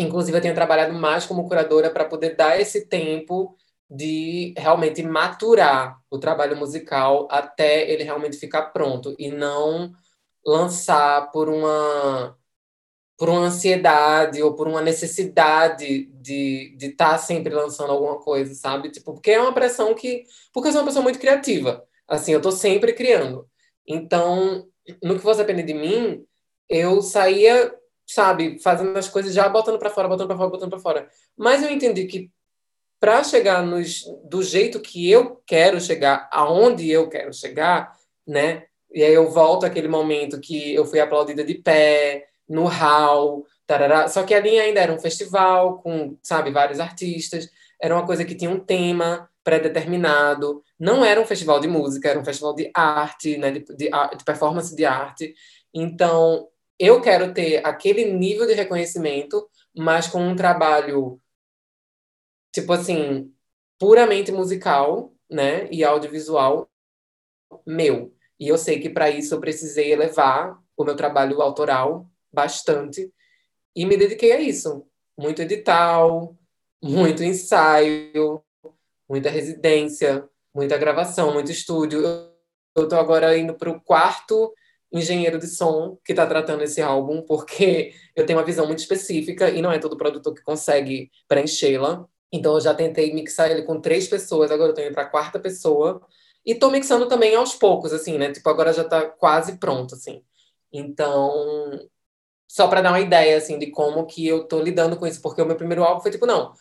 Inclusive, eu tenho trabalhado mais como curadora para poder dar esse tempo de realmente maturar o trabalho musical até ele realmente ficar pronto e não lançar por uma por uma ansiedade ou por uma necessidade de de estar sempre lançando alguma coisa, sabe? Tipo, porque é uma pressão que porque eu sou uma pessoa muito criativa. Assim, eu tô sempre criando. Então, no que fosse depender de mim, eu saía, sabe, fazendo as coisas já botando para fora, botando para fora, botando para fora. Mas eu entendi que para chegar nos, do jeito que eu quero chegar, aonde eu quero chegar, né? E aí eu volto àquele momento que eu fui aplaudida de pé, no hall, tarará. Só que ali ainda era um festival com, sabe, vários artistas. Era uma coisa que tinha um tema pré-determinado. Não era um festival de música, era um festival de arte, né? De, de, de performance de arte. Então, eu quero ter aquele nível de reconhecimento, mas com um trabalho tipo assim, puramente musical, né, e audiovisual meu. E eu sei que para isso eu precisei elevar o meu trabalho autoral bastante e me dediquei a isso. Muito edital, muito ensaio, muita residência, muita gravação, muito estúdio. Eu estou agora indo para o quarto engenheiro de som que está tratando esse álbum, porque eu tenho uma visão muito específica e não é todo produtor que consegue preenchê-la. Então eu já tentei mixar ele com três pessoas, agora eu tô indo para a quarta pessoa. E tô mixando também aos poucos, assim, né? Tipo, agora já tá quase pronto, assim. Então, só para dar uma ideia, assim, de como que eu tô lidando com isso. Porque o meu primeiro álbum foi tipo, não,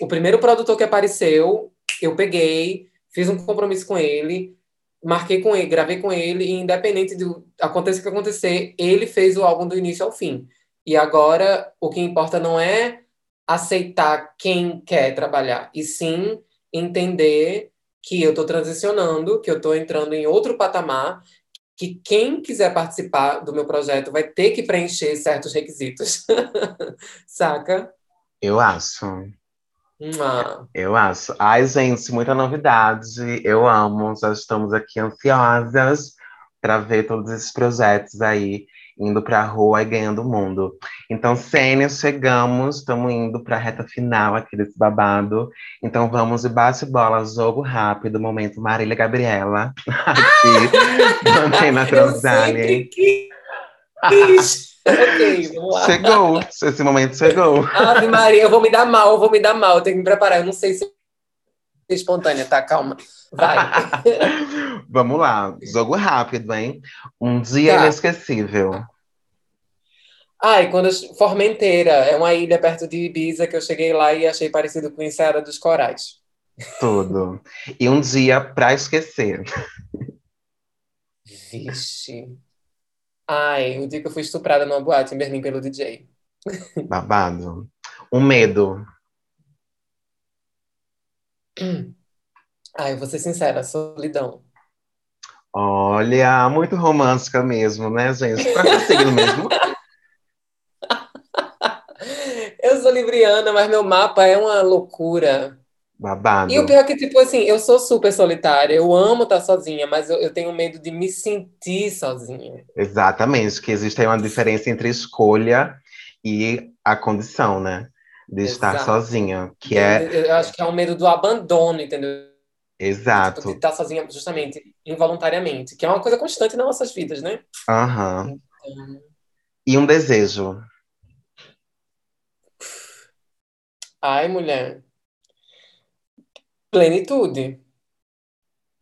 o primeiro produtor que apareceu, eu peguei, fiz um compromisso com ele, marquei com ele, gravei com ele, e independente do aconteça o que acontecer, ele fez o álbum do início ao fim. E agora, o que importa não é aceitar quem quer trabalhar, e sim entender que eu estou transicionando, que eu estou entrando em outro patamar, que quem quiser participar do meu projeto vai ter que preencher certos requisitos. Saca? Eu acho. Ah, Eu acho. Ai, gente, muita novidade. Eu amo. Já estamos aqui ansiosas para ver todos esses projetos aí indo para a rua e ganhando o mundo. Então, Sênia, chegamos, estamos indo para a reta final aqui desse babado. Então, vamos de bate-bola, jogo rápido, momento Marília Gabriela. Aqui, também na eu sempre quis. Ok, vamos lá. Chegou, esse momento chegou. Ave Maria, eu vou me dar mal, eu vou me dar mal, eu tenho que me preparar. Eu não sei se é espontânea, tá? Calma. Vai. Vamos lá, jogo rápido, hein? Um dia Tá. inesquecível. Ai, quando eu... Formenteira é uma ilha perto de Ibiza que eu cheguei lá e achei parecido com Enseada dos Corais. Tudo. E um dia pra esquecer. Vixe. Ai, o dia que eu fui estuprada numa boate em Berlim pelo DJ. Babado. Um medo. Ai, eu vou ser sincera, solidão. Olha, muito romântica mesmo, né, gente? Pra que mesmo? eu sou libriana, mas meu mapa é uma loucura. Babado. E o pior é que, tipo assim, eu sou super solitária, eu amo estar sozinha, mas eu, eu tenho medo de me sentir sozinha. Exatamente, que existe aí uma diferença entre escolha e a condição, né? De estar Exato. sozinha, que Eu, é eu acho que é um medo do abandono, entendeu? Tipo, de exato. estar sozinha justamente, involuntariamente, que é uma coisa constante nas nossas vidas, né? Aham. Então, E um desejo. Ai, mulher. Plenitude.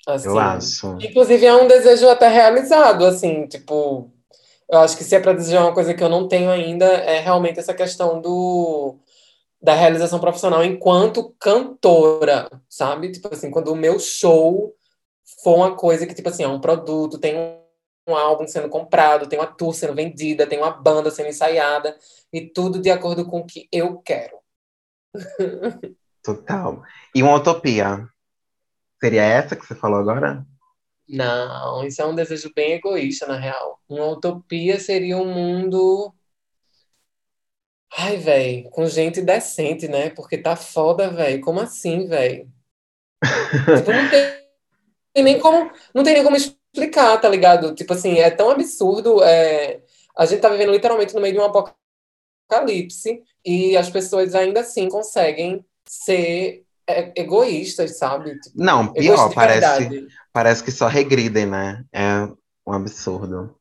Eu Assim. acho. Inclusive, é um desejo até realizado, assim, tipo, eu acho que se é para desejar uma coisa que eu não tenho ainda, é realmente essa questão do da realização profissional enquanto cantora, sabe? Tipo assim, quando o meu show for uma coisa que, tipo assim, é um produto, tem um álbum sendo comprado, tem uma tour sendo vendida, tem uma banda sendo ensaiada, e tudo de acordo com o que eu quero. Total. E uma utopia. Seria essa que você falou agora? Não, isso é um desejo bem egoísta, na real. Uma utopia seria um mundo. Ai, velho, com gente decente, né? Porque tá foda, velho. Como assim, velho? Tipo, não tem nem como, não tem nem como explicar, tá ligado? Tipo assim, é tão absurdo. É... A gente tá vivendo literalmente no meio de um apocalipse e as pessoas ainda assim conseguem ser é, egoístas, sabe? Tipo, Não, pior, parece, parece que só regridem, né? É um absurdo.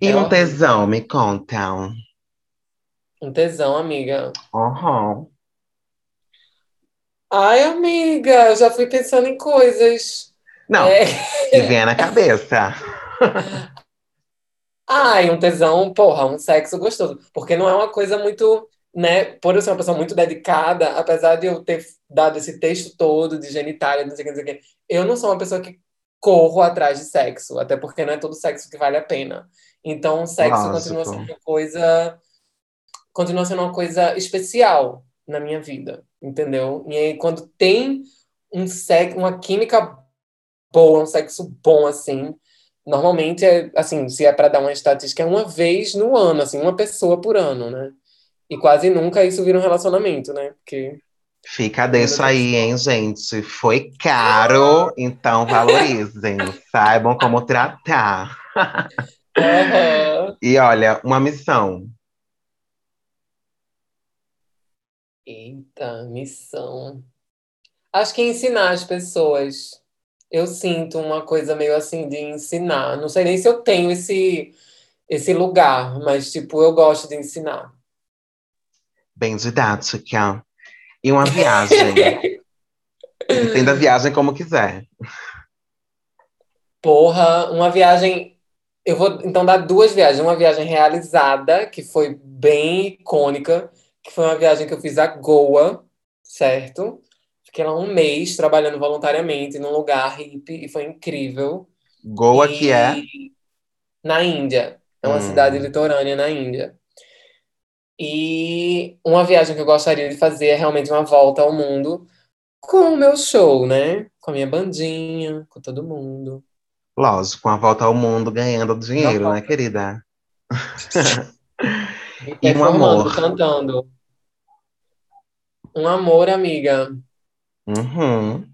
E É um tesão, me contam. Um tesão, amiga. Uhum. Ai, amiga, eu já fui pensando em coisas. Não, É... que venha na cabeça. Ai, um tesão, porra, um sexo gostoso. Porque não é uma coisa muito, né? Por eu ser uma pessoa muito dedicada, apesar de eu ter dado esse texto todo de genitália, não sei o que, não sei o que, eu não sou uma pessoa que corro atrás de sexo, até porque não é todo sexo que vale a pena. Então, o sexo continua sendo uma coisa, continua sendo uma coisa especial na minha vida, entendeu? E aí, quando tem um sexo, uma química boa, um sexo bom assim, normalmente é assim, se é para dar uma estatística, é uma vez no ano, assim, uma pessoa por ano, né? E quase nunca isso vira um relacionamento, né? Porque Fica denso aí, hein, gente? Foi caro, então valorizem. Saibam como tratar. Aham. E olha, uma missão. Eita, missão. Acho que ensinar as pessoas. Eu sinto uma coisa meio assim de ensinar. Não sei nem se eu tenho esse esse lugar, mas tipo, eu gosto de ensinar. Bem didática. E uma viagem. Entenda a viagem como quiser. Porra, uma viagem. Eu vou então dar duas viagens. Uma viagem realizada, que foi bem icônica, que foi uma viagem que eu fiz a Goa, certo? Fiquei lá um mês trabalhando voluntariamente num lugar hippie e foi incrível. Goa E- que é. Na Índia. É uma Hum. cidade litorânea na Índia. E uma viagem que eu gostaria de fazer é realmente uma volta ao mundo com o meu show, né? Com a minha bandinha, com todo mundo. Lógico, uma volta ao mundo ganhando dinheiro, né, querida? Me E um amor. cantando. Um amor, amiga. Uhum.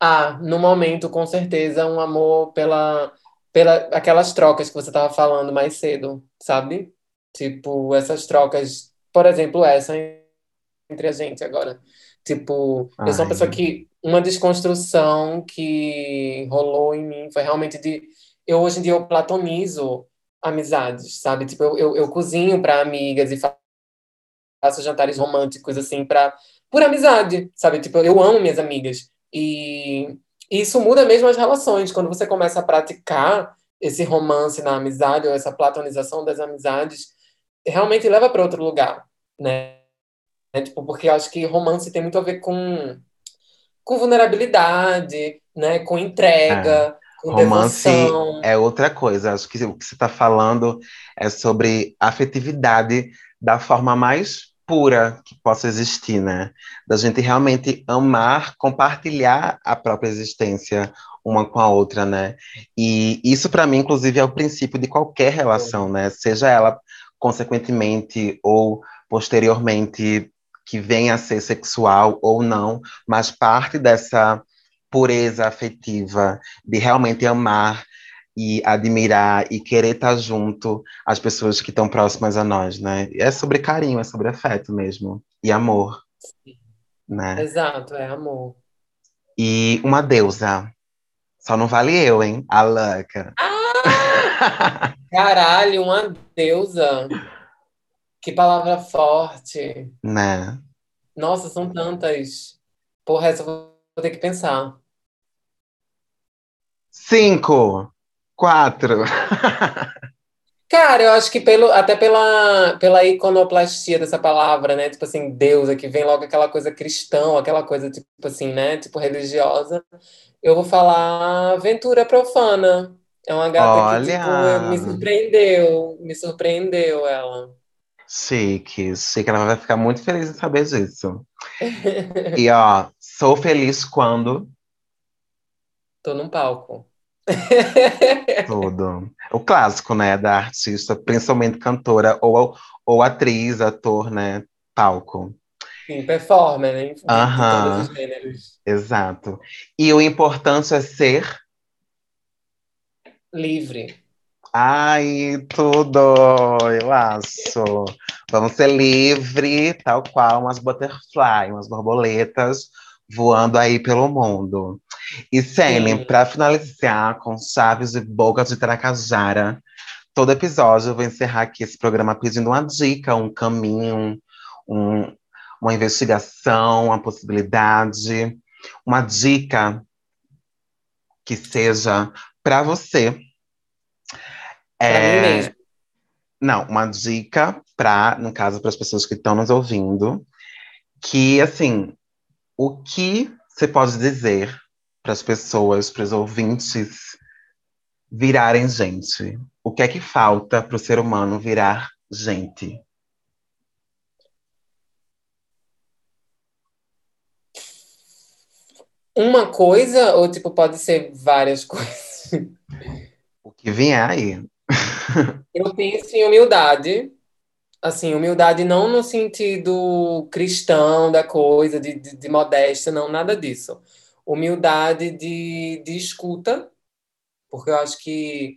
Ah, no momento, com certeza, um amor pela, pela aquelas trocas que você estava falando mais cedo, sabe? Tipo, essas trocas, por exemplo, essa entre a gente agora. Tipo, eu sou uma Ai. pessoa que uma desconstrução que rolou em mim foi realmente de eu hoje em dia eu platonizo amizades, sabe? Tipo, eu, eu, eu cozinho para amigas e fa- faço jantares românticos assim para por amizade, sabe? Tipo, eu amo minhas amigas e isso muda mesmo as relações quando você começa a praticar esse romance na amizade ou essa platonização das amizades, realmente leva para outro lugar, né? É, tipo, porque eu acho que romance tem muito a ver com com vulnerabilidade, né? Com entrega, com Romance devoção. é outra coisa. Acho que o que você está falando é sobre afetividade da forma mais pura que possa existir, né? Da gente realmente amar, compartilhar a própria existência uma com a outra, né? E isso, para mim, inclusive, é o princípio de qualquer relação, né? Seja ela, consequentemente, ou posteriormente que venha a ser sexual ou não, mas parte dessa pureza afetiva de realmente amar e admirar e querer estar junto às pessoas que estão próximas a nós, né? É sobre carinho, é sobre afeto mesmo e amor, Sim. né? Exato, é amor. E uma deusa. Só não vale eu, hein? A louca. Ah! Caralho, uma deusa. Que palavra forte. né? Nossa, são tantas. Porra, essa eu vou ter que pensar. Cinco, quatro. Cara, eu acho que pelo, até pela, pela iconoplastia dessa palavra, né? Tipo assim, deusa, que vem logo aquela coisa cristã, aquela coisa, tipo assim, né? Tipo religiosa. Eu vou falar aventura profana. É uma gata que, tipo, Olha. me surpreendeu. Me surpreendeu ela. Chique, chique. Ela vai ficar muito feliz em saber disso. E ó, sou feliz quando Tô num palco. tudo. O clássico, né, da artista, principalmente cantora ou, ou atriz, ator, né, palco. Sim, performer, né? De Aham. todos os gêneros. Exato. E o importante é ser. Livre. Ai, tudo! Eu acho. Vamos ser livre, tal qual umas butterfly, umas borboletas voando aí pelo mundo. E Sim. para finalizar com chaves de boca de Tracajara, todo episódio eu vou encerrar aqui esse programa pedindo uma dica, um caminho, um- uma investigação, uma possibilidade, uma dica que seja para você. Pra É, não, uma dica para, no caso, para as pessoas que estão nos ouvindo, que assim, o que você pode dizer para as pessoas, para os ouvintes virarem gente? O que é que falta para o ser humano virar gente? Uma coisa, ou tipo, pode ser várias coisas. O que vier aí. Eu penso em humildade. Assim, humildade não no sentido cristão da coisa, de, de, de modéstia, não, nada disso. Humildade de, de escuta, porque eu acho que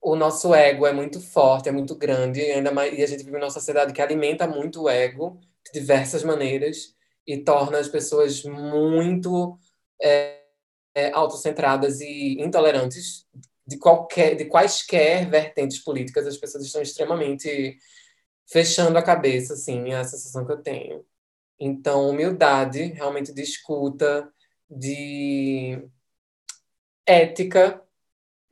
o nosso ego é muito forte, é muito grande, e ainda mais, e a gente vive numa sociedade que alimenta muito o ego de diversas maneiras e torna as pessoas muito é, é, autocentradas e intolerantes de qualquer, de quaisquer vertentes políticas. As pessoas estão extremamente fechando a cabeça, assim, é a sensação que eu tenho. Então, humildade, realmente de escuta, de ética,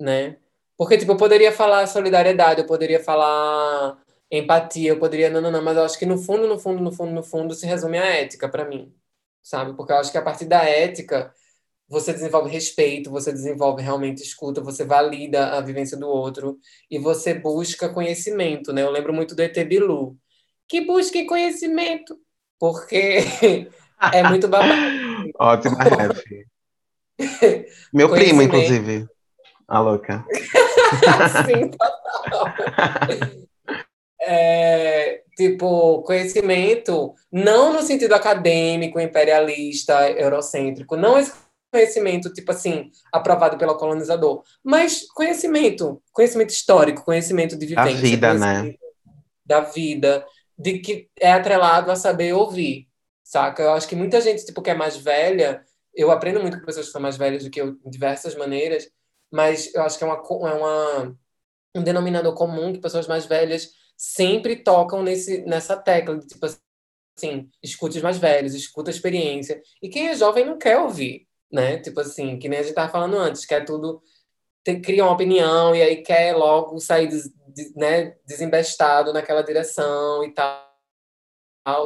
né? Porque, tipo, eu poderia falar solidariedade, eu poderia falar empatia, eu poderia. Não, não, não, mas eu acho que no fundo, no fundo, no fundo, no fundo, se resume a ética para mim, sabe? Porque eu acho que a partir da ética você desenvolve respeito, você desenvolve realmente escuta, você valida a vivência do outro e você busca conhecimento, né? Eu lembro muito do ET Bilu, que busque conhecimento, porque é muito babado. Ótima ref. Meu primo, inclusive. A louca. Sim, total. É, tipo, conhecimento, não no sentido acadêmico, imperialista, eurocêntrico, não esse conhecimento, tipo assim, aprovado pelo colonizador, mas conhecimento, conhecimento histórico, conhecimento de vivência, vida, né? da vida, de que é atrelado a saber ouvir, saca? Eu acho que muita gente, tipo, que é mais velha, eu aprendo muito com pessoas que são mais velhas do que eu, de diversas maneiras, mas eu acho que é uma, é uma um denominador comum que pessoas mais velhas sempre tocam nesse, nessa tecla de tipo assim, escute os mais velhos, escuta a experiência. E quem é jovem não quer ouvir, né? Tipo assim, que nem a gente estava falando antes, quer tudo, ter, cria uma opinião e aí quer logo sair des, de- né, desembestado naquela direção e tal,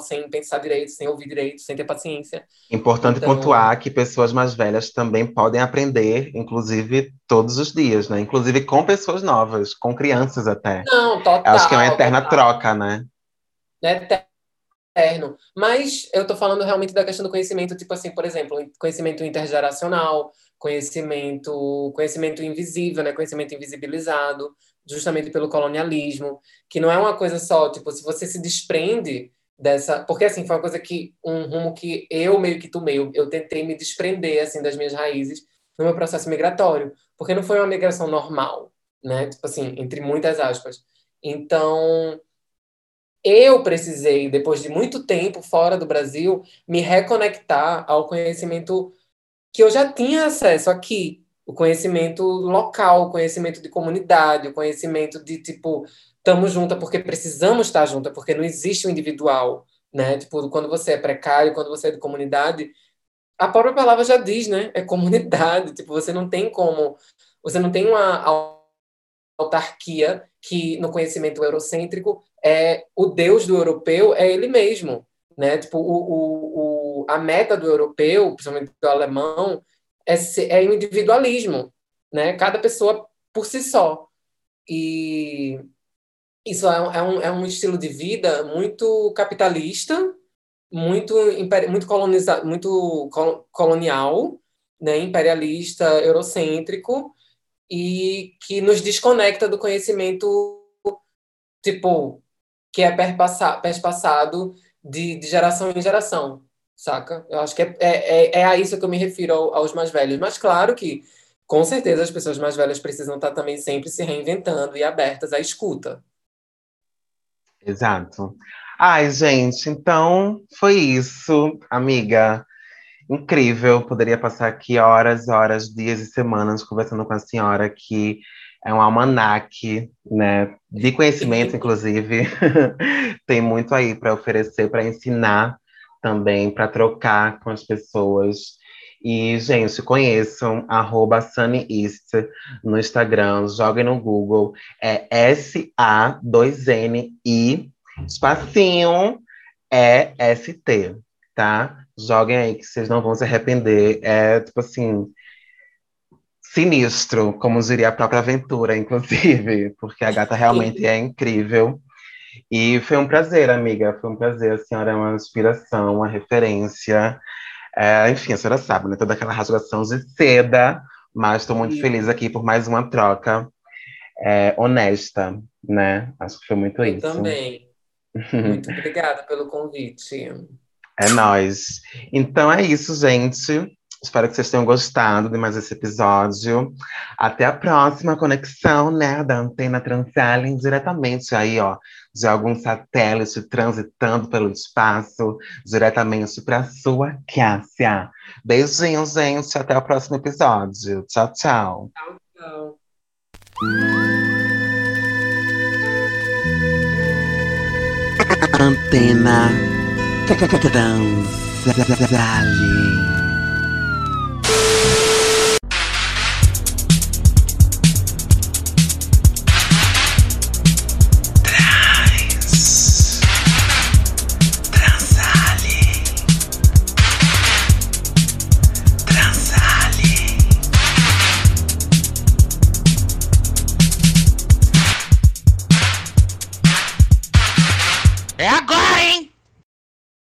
sem pensar direito, sem ouvir direito, sem ter paciência. Importante Então- pontuar que pessoas mais velhas também podem aprender, inclusive todos os dias, né? Inclusive com pessoas novas, com crianças até. Não, total. Acho que é uma eterna total. troca, né? né, Mas eu tô falando realmente da questão do conhecimento, tipo assim, por exemplo, conhecimento intergeracional, conhecimento, conhecimento invisível, né, conhecimento invisibilizado, justamente pelo colonialismo, que não é uma coisa só, tipo, se você se desprende dessa, porque assim foi uma coisa que um rumo que eu meio que tomei, eu tentei me desprender assim das minhas raízes no meu processo migratório, porque não foi uma migração normal, né? Tipo assim, entre muitas aspas. Então, eu precisei, depois de muito tempo fora do Brasil, me reconectar ao conhecimento que eu já tinha acesso aqui, o conhecimento local, o conhecimento de comunidade, o conhecimento de tipo estamos juntas porque precisamos estar juntas, porque não existe o individual, né? Tipo, quando você é precário, quando você é de comunidade, a própria palavra já diz, né? É comunidade, tipo, você não tem como, você não tem uma autarquia que no conhecimento eurocêntrico é o Deus do europeu é ele mesmo, né? Tipo, o, o, o a meta do europeu, principalmente do alemão, é, é o individualismo, né? Cada pessoa por si só. E isso é um, é um, é estilo de vida muito capitalista, muito, muito, coloniza, muito colonial, né, imperialista, eurocêntrico, e que nos desconecta do conhecimento, tipo, que é perpassado de, de geração em geração, saca? Eu acho que é, é, é a isso que eu me refiro aos mais velhos. Mas claro que, com certeza, as pessoas mais velhas precisam estar também sempre se reinventando e abertas à escuta. Exato. Ai, gente, então foi isso, amiga. Incrível, poderia passar aqui horas, horas, dias e semanas conversando com a senhora, que é um almanaque, né, de conhecimento, inclusive. Tem muito aí para oferecer, para ensinar também, para trocar com as pessoas. E, gente, conheçam arroba Sunny East no Instagram, joguem no Google, é S-A-2-N-I, espacinho, E-S-T, tá? Joguem aí que vocês não vão se arrepender. É, tipo assim, sinistro, como diria a própria aventura, inclusive, porque a gata realmente é incrível. E foi um prazer, amiga, foi um prazer. A senhora é uma inspiração, uma referência. É, enfim, a senhora sabe, né? Toda aquela rasgação de seda, mas estou muito Sim. feliz aqui por mais uma troca é, honesta, né? Acho que foi muito Eu isso. também. Muito obrigada pelo convite. É nóis. Então é isso, gente. Espero que vocês tenham gostado de mais esse episódio. Até a próxima conexão, né, da Antena Transalien, diretamente aí, ó, de algum satélite transitando pelo espaço, diretamente para sua Cássia. Beijinhos, gente. Até o próximo episódio. Tchau, tchau. Tchau, tchau. Antena Transalien.